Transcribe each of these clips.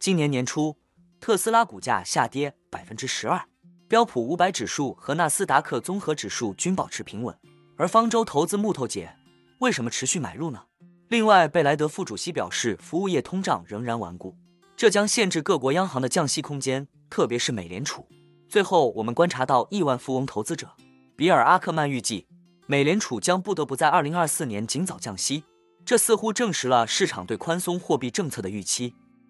今年年初，特斯拉股价下跌百分之十二，标普五百指数和纳斯达克综合指数均保持平稳。而方舟投资木头姐为什么持续买入呢？另外，贝莱德副主席表示，服务业通胀仍然顽固，这将限制各国央行的降息空间，特别是美联储。最后，我们观察到亿万富翁投资者比尔·阿克曼预计，美联储将不得不在二零二四年尽早降息，这似乎证实了市场对宽松货币政策的预期。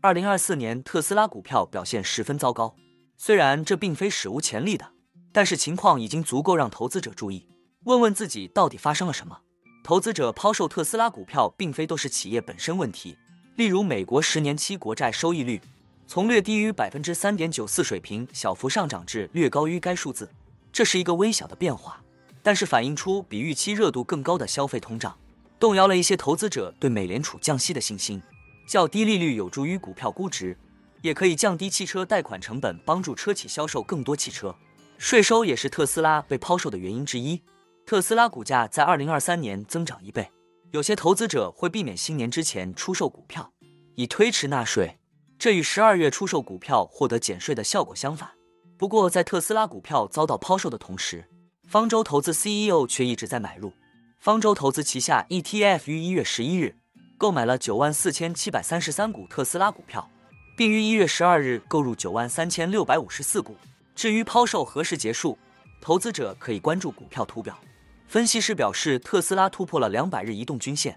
二零二四年特斯拉股票表现十分糟糕，虽然这并非史无前例的。但是情况已经足够让投资者注意，问问自己到底发生了什么。投资者抛售特斯拉股票，并非都是企业本身问题。例如，美国十年期国债收益率从略低于百分之三点九四水平小幅上涨至略高于该数字，这是一个微小的变化，但是反映出比预期热度更高的消费通胀，动摇了一些投资者对美联储降息的信心。较低利率有助于股票估值，也可以降低汽车贷款成本，帮助车企销售更多汽车。税收也是特斯拉被抛售的原因之一。特斯拉股价在二零二三年增长一倍，有些投资者会避免新年之前出售股票，以推迟纳税，这与十二月出售股票获得减税的效果相反。不过，在特斯拉股票遭到抛售的同时，方舟投资 CEO 却一直在买入。方舟投资旗下 ETF 于一月十一日购买了九万四千七百三十三股特斯拉股票，并于一月十二日购入九万三千六百五十四股。至于抛售何时结束，投资者可以关注股票图表。分析师表示，特斯拉突破了两百日移动均线，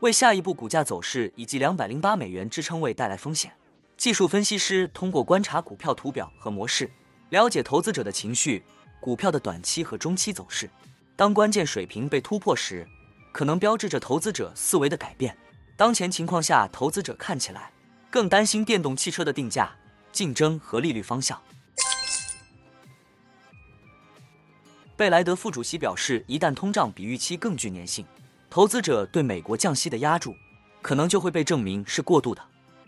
为下一步股价走势以及两百零八美元支撑位带来风险。技术分析师通过观察股票图表和模式，了解投资者的情绪、股票的短期和中期走势。当关键水平被突破时，可能标志着投资者思维的改变。当前情况下，投资者看起来更担心电动汽车的定价、竞争和利率方向。贝莱德副主席表示，一旦通胀比预期更具粘性，投资者对美国降息的压注可能就会被证明是过度的。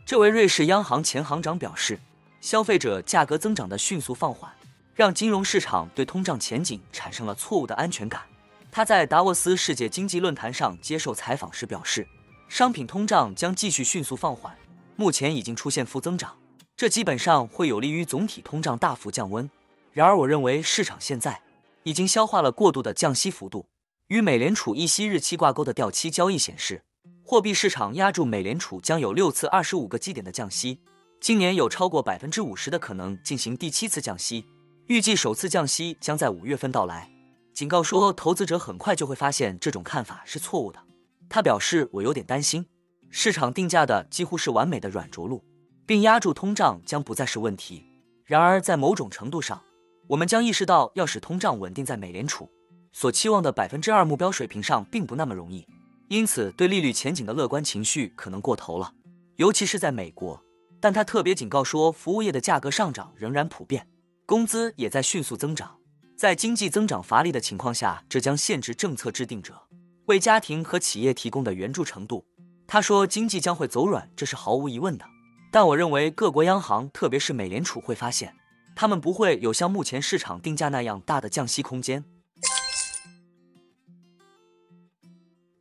这位瑞士央行前行长表示，消费者价格增长的迅速放缓，让金融市场对通胀前景产生了错误的安全感。他在达沃斯世界经济论坛上接受采访时表示，商品通胀将继续迅速放缓，目前已经出现负增长，这基本上会有利于总体通胀大幅降温。然而，我认为市场现在。已经消化了过度的降息幅度。与美联储议息日期挂钩的掉期交易显示，货币市场压住美联储将有六次二十五个基点的降息，今年有超过百分之五十的可能进行第七次降息。预计首次降息将在五月份到来。警告说，投资者很快就会发现这种看法是错误的。他表示：“我有点担心，市场定价的几乎是完美的软着陆，并压住通胀将不再是问题。然而，在某种程度上。”我们将意识到，要使通胀稳定在美联储所期望的百分之二目标水平上，并不那么容易。因此，对利率前景的乐观情绪可能过头了，尤其是在美国。但他特别警告说，服务业的价格上涨仍然普遍，工资也在迅速增长。在经济增长乏力的情况下，这将限制政策制定者为家庭和企业提供的援助程度。他说，经济将会走软，这是毫无疑问的。但我认为，各国央行，特别是美联储，会发现。他们不会有像目前市场定价那样大的降息空间。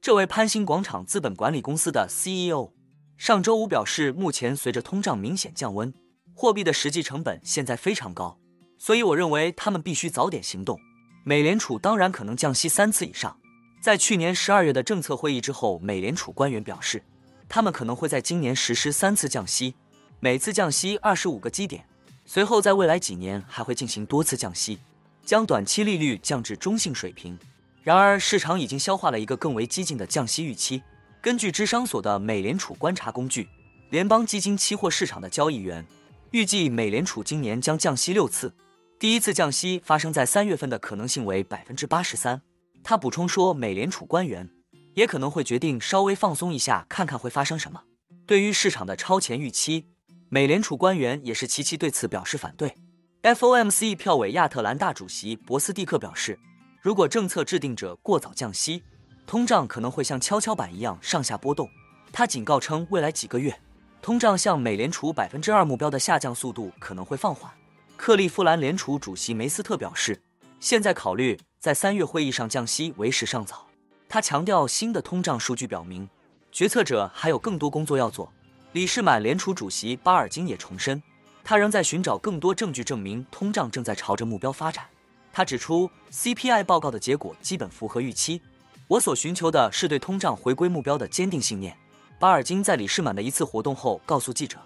这位潘兴广场资本管理公司的 CEO 上周五表示，目前随着通胀明显降温，货币的实际成本现在非常高，所以我认为他们必须早点行动。美联储当然可能降息三次以上。在去年十二月的政策会议之后，美联储官员表示，他们可能会在今年实施三次降息，每次降息二十五个基点。随后，在未来几年还会进行多次降息，将短期利率降至中性水平。然而，市场已经消化了一个更为激进的降息预期。根据智商所的美联储观察工具，联邦基金期货市场的交易员预计，美联储今年将降息六次，第一次降息发生在三月份的可能性为百分之八十三。他补充说，美联储官员也可能会决定稍微放松一下，看看会发生什么。对于市场的超前预期。美联储官员也是齐齐对此表示反对。FOMC 票委亚特兰大主席博斯蒂克表示，如果政策制定者过早降息，通胀可能会像跷跷板一样上下波动。他警告称，未来几个月，通胀向美联储百分之二目标的下降速度可能会放缓。克利夫兰联储主席梅斯特表示，现在考虑在三月会议上降息为时尚早。他强调，新的通胀数据表明，决策者还有更多工作要做。李世满联储主席巴尔金也重申。他仍在寻找更多证据证明通胀正在朝着目标发展。他指出，CPI 报告的结果基本符合预期。我所寻求的是对通胀回归目标的坚定信念。巴尔金在李世满的一次活动后告诉记者，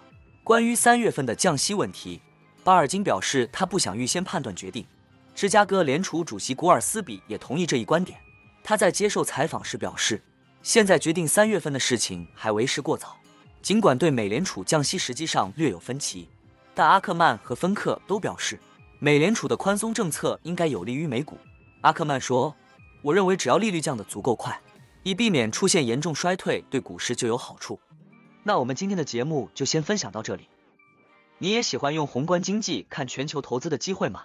关于三月份的降息问题，巴尔金表示他不想预先判断决定。芝加哥联储主席古尔斯比也同意这一观点。他在接受采访时表示，现在决定三月份的事情还为时过早。尽管对美联储降息实际上略有分歧。但阿克曼和芬克都表示，美联储的宽松政策应该有利于美股。阿克曼说：“我认为只要利率降得足够快，以避免出现严重衰退，对股市就有好处。”那我们今天的节目就先分享到这里。你也喜欢用宏观经济看全球投资的机会吗？